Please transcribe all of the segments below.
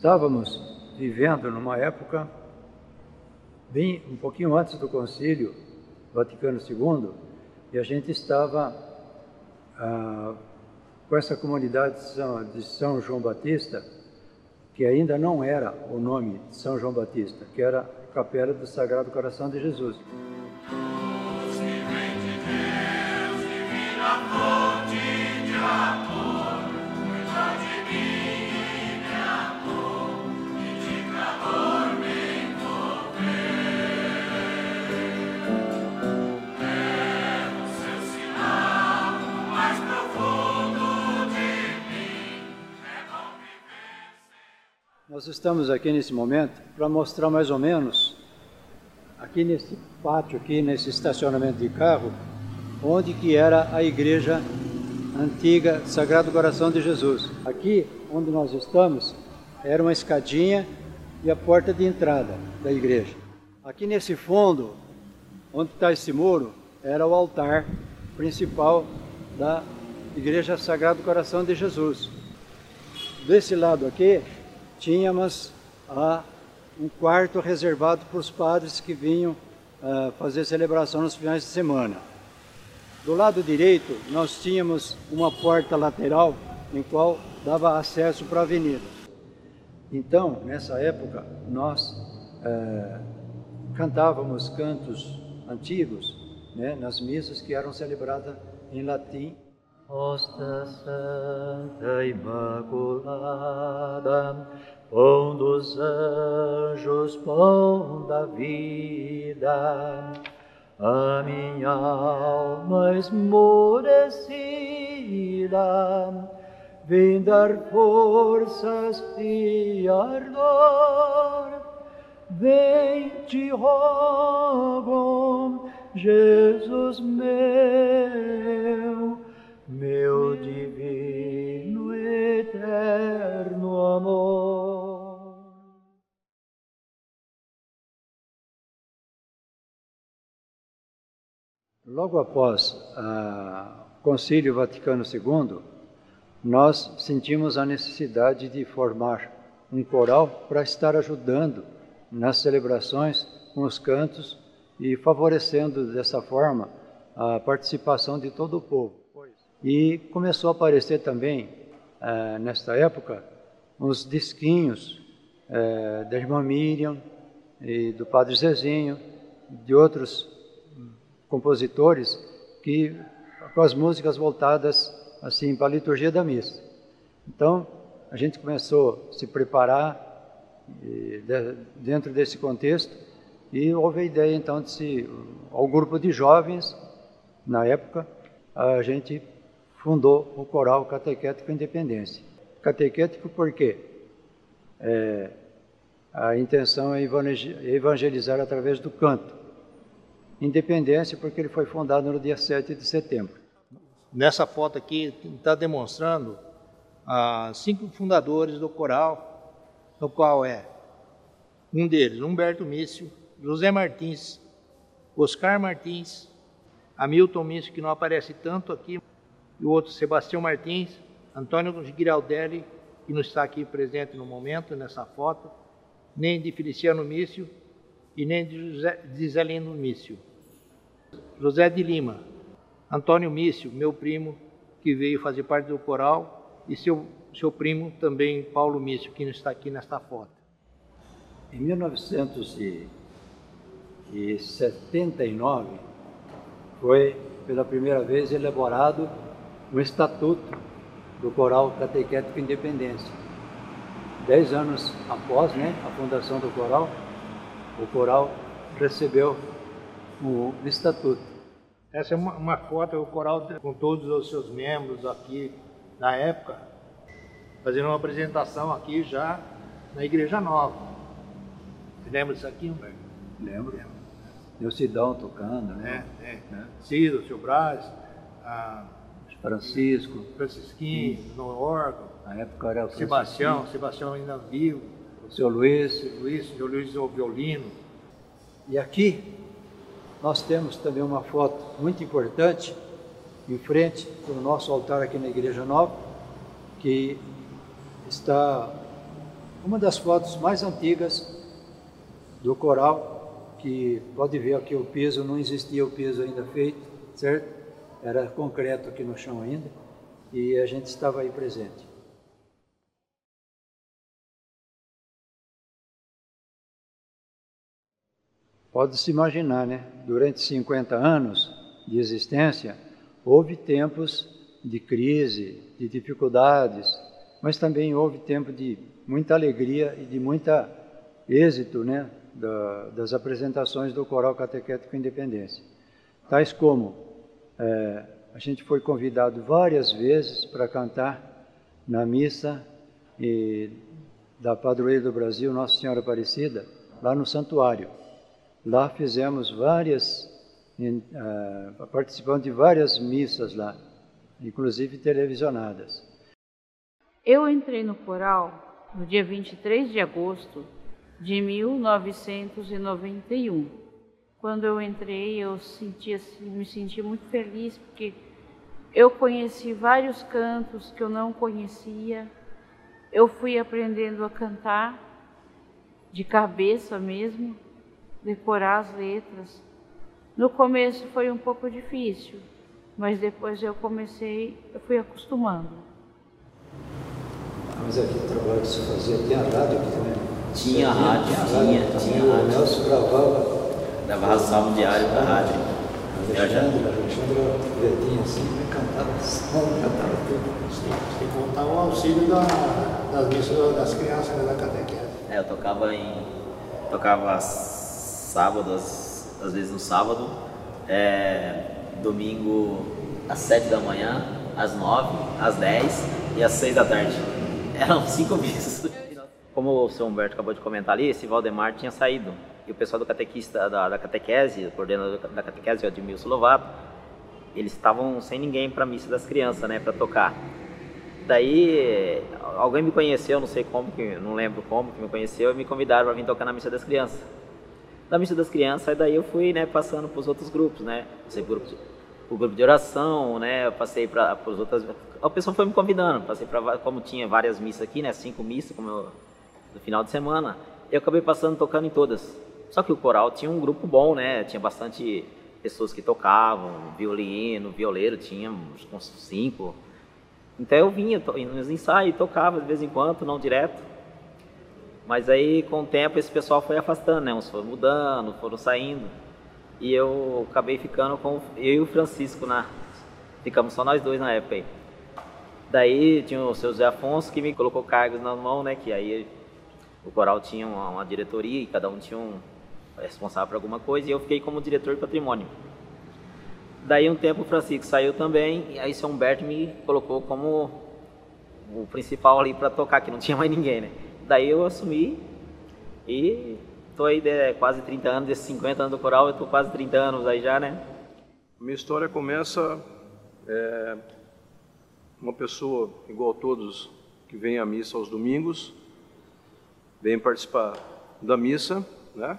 Estávamos vivendo numa época bem um pouquinho antes do Concílio Vaticano II e a gente estava ah, com essa comunidade de São, de São João Batista que ainda não era o nome de São João Batista, que era Capela do Sagrado Coração de Jesus. Nós estamos aqui nesse momento para mostrar mais ou menos, aqui nesse pátio, aqui nesse estacionamento de carro, onde que era a igreja antiga Sagrado Coração de Jesus. Aqui, onde nós estamos, era uma escadinha e a porta de entrada da igreja. Aqui nesse fundo, onde está esse muro, era o altar principal da Igreja Sagrado Coração de Jesus. Desse lado aqui, tínhamos ah, um quarto reservado para os padres que vinham ah, fazer celebração nos finais de semana. Do lado direito, nós tínhamos uma porta lateral em qual dava acesso para a avenida. Então, nessa época, nós eh, cantávamos cantos antigos né, nas missas que eram celebradas em latim. Hosta Santa Imaculada, pão dos anjos, pão da vida, a minha alma esmorecida, vem dar forças e ardor, vem te rogo, Jesus meu, meu divino eterno amor. Logo após o Concílio Vaticano II, nós sentimos a necessidade de formar um coral para estar ajudando nas celebrações com os cantos e favorecendo dessa forma a participação de todo o povo. E começou a aparecer também, eh, nesta época, uns disquinhos eh, da irmã Miriam e do padre Zezinho, de outros compositores, que com as músicas voltadas assim para a liturgia da missa. Então, a gente começou a se preparar e, de, dentro desse contexto e houve a ideia então de se, ao grupo de jovens, na época, a gente fundou o Coral Catequético Independência. Catequético por quê? É, a intenção é evangelizar através do canto. Independência porque ele foi fundado no dia 7 de setembro. Nessa foto aqui está demonstrando ah, cinco fundadores do coral, no qual é um deles, Humberto Mício, José Martins, Oscar Martins, Hamilton Mício, que não aparece tanto aqui, e o outro Sebastião Martins, Antônio Giraldelli, que não está aqui presente no momento, nessa foto, nem de Feliciano Mício e nem de, José, de Zelino Mício. José de Lima, Antônio Mício, meu primo, que veio fazer parte do coral, e seu, seu primo também, Paulo Mício, que não está aqui nesta foto. Em 1979, foi pela primeira vez elaborado um estatuto do Coral Catequético Independência. Dez anos após né, a fundação do coral, o coral recebeu o estatuto. Essa é uma, uma foto do coral com todos os seus membros aqui na época, fazendo uma apresentação aqui já na Igreja Nova. Você lembra disso aqui, Humberto? Lembro. E o Sidão tocando, né? É, é. é. Cido, seu Brás, a Francisco. Francisquinho, no órgão. Na época era o Sebastião, Sebastião ainda vivo. O seu Luiz. O Luiz, o Luiz o violino. E aqui nós temos também uma foto muito importante em frente do nosso altar aqui na Igreja Nova, que está uma das fotos mais antigas do coral, que pode ver aqui o piso, não existia o piso ainda feito, certo? Era concreto aqui no chão ainda, e a gente estava aí presente. Pode-se imaginar, né? Durante 50 anos de existência, houve tempos de crise, de dificuldades, mas também houve tempo de muita alegria e de muita êxito, né? Da, das apresentações do Coral Catequético Independência. Tais como é, a gente foi convidado várias vezes para cantar na missa e, da Padroeira do Brasil, Nossa Senhora Aparecida, lá no santuário. Lá fizemos várias, uh, participando de várias missas lá, inclusive televisionadas. Eu entrei no coral no dia 23 de agosto de 1991. Quando eu entrei, eu senti, assim, me senti muito feliz porque eu conheci vários cantos que eu não conhecia. Eu fui aprendendo a cantar de cabeça mesmo decorar as letras. No começo foi um pouco difícil, mas depois eu comecei, eu fui acostumando. Mas aqui o trabalho que você fazia, tinha rádio aqui também? Tinha rádio, tinha, tinha, tinha rádio. O Nelson gravava. Dava salvo diário para a rádio. Alexandre, Alexandre Vetinha assim, cantava som, cantava tudo. Sem contar o auxílio da, das missas das crianças da catequese. É, eu tocava em. tocava sábado, às, às vezes no sábado, é, domingo às sete da manhã, às nove, às dez e às seis da tarde. Eram cinco missas. Como o seu Humberto acabou de comentar ali, esse Valdemar tinha saído. E o pessoal do catequista, da, da catequese, o coordenador da catequese, o Admilson Lovato, eles estavam sem ninguém para a missa das crianças, né, para tocar. Daí, alguém me conheceu, não sei como, que, não lembro como, que me conheceu, e me convidaram para vir tocar na missa das crianças da missa das crianças, aí daí eu fui, né, passando para os outros grupos, né, passei por, o grupo de oração, né, eu passei para os outras, a pessoa foi me convidando, passei para, como tinha várias missas aqui, né, cinco missas, como eu, no final de semana, eu acabei passando, tocando em todas. Só que o coral tinha um grupo bom, né, tinha bastante pessoas que tocavam, violino, violeiro, tinha uns cinco. Então eu vinha nos ensaios, tocava de vez em quando, não direto. Mas aí, com o tempo, esse pessoal foi afastando, né? Uns foram mudando, foram saindo. E eu acabei ficando com eu e o Francisco na. Ficamos só nós dois na época aí. Daí tinha o seu Zé Afonso que me colocou cargos na mão, né? Que aí o coral tinha uma, uma diretoria e cada um tinha um responsável por alguma coisa e eu fiquei como diretor de patrimônio. Daí um tempo o Francisco saiu também e aí o seu Humberto me colocou como o principal ali para tocar, que não tinha mais ninguém, né? daí eu assumi e tô aí de quase 30 anos, desses 50 anos do coral, eu tô quase 30 anos aí já, né? Minha história começa é, uma pessoa igual todos que vem à missa aos domingos, vem participar da missa, né?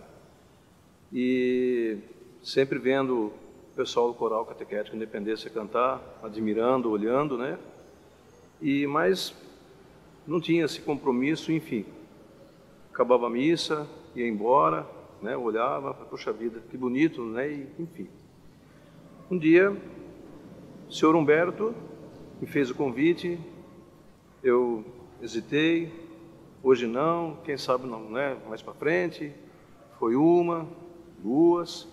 E sempre vendo o pessoal do coral catequético Independência cantar, admirando, olhando, né? E mais não tinha esse compromisso, enfim. Acabava a missa, ia embora, né, olhava, poxa vida, que bonito, né, e, enfim. Um dia, o senhor Humberto me fez o convite, eu hesitei, hoje não, quem sabe não, né, mais para frente. Foi uma, duas.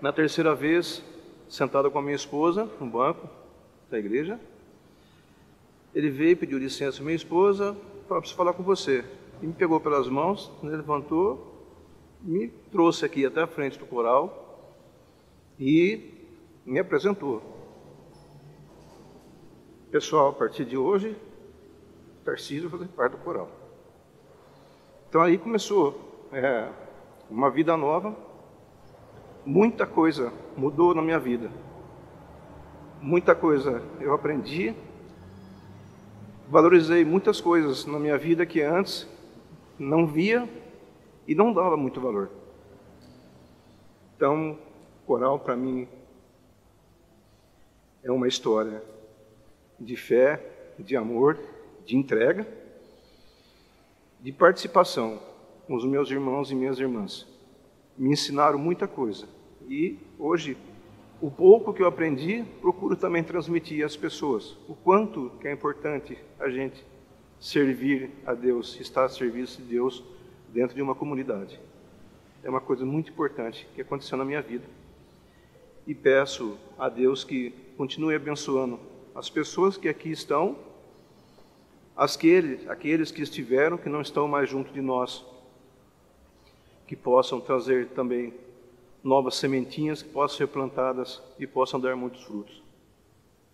Na terceira vez, sentado com a minha esposa no banco da igreja, ele veio, pediu licença à minha esposa, preciso falar com você. E me pegou pelas mãos, né, levantou, me trouxe aqui até a frente do coral e me apresentou. Pessoal, a partir de hoje, Tarcísio fazer parte do coral. Então aí começou é, uma vida nova, muita coisa mudou na minha vida. Muita coisa eu aprendi, valorizei muitas coisas na minha vida que antes não via e não dava muito valor. Então, coral para mim é uma história de fé, de amor, de entrega de participação com os meus irmãos e minhas irmãs. Me ensinaram muita coisa. E hoje, o pouco que eu aprendi, procuro também transmitir às pessoas. O quanto que é importante a gente servir a Deus, estar a serviço de Deus dentro de uma comunidade. É uma coisa muito importante que aconteceu na minha vida. E peço a Deus que continue abençoando as pessoas que aqui estão, aqueles, aqueles que estiveram, que não estão mais junto de nós, que possam trazer também novas sementinhas que possam ser plantadas e possam dar muitos frutos.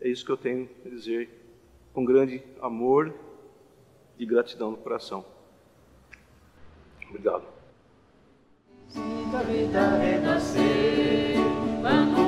É isso que eu tenho a dizer com grande amor de gratidão no coração. Obrigado. Sinta a vida renascer quando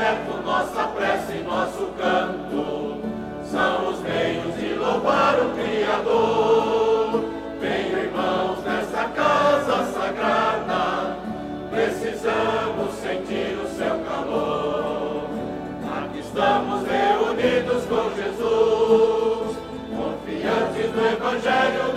Afeto, nossa prece e nosso canto são os meios de louvar o Criador. Venham, irmãos, nessa casa sagrada. Precisamos sentir o seu calor. Aqui estamos reunidos com Jesus, confiantes no Evangelho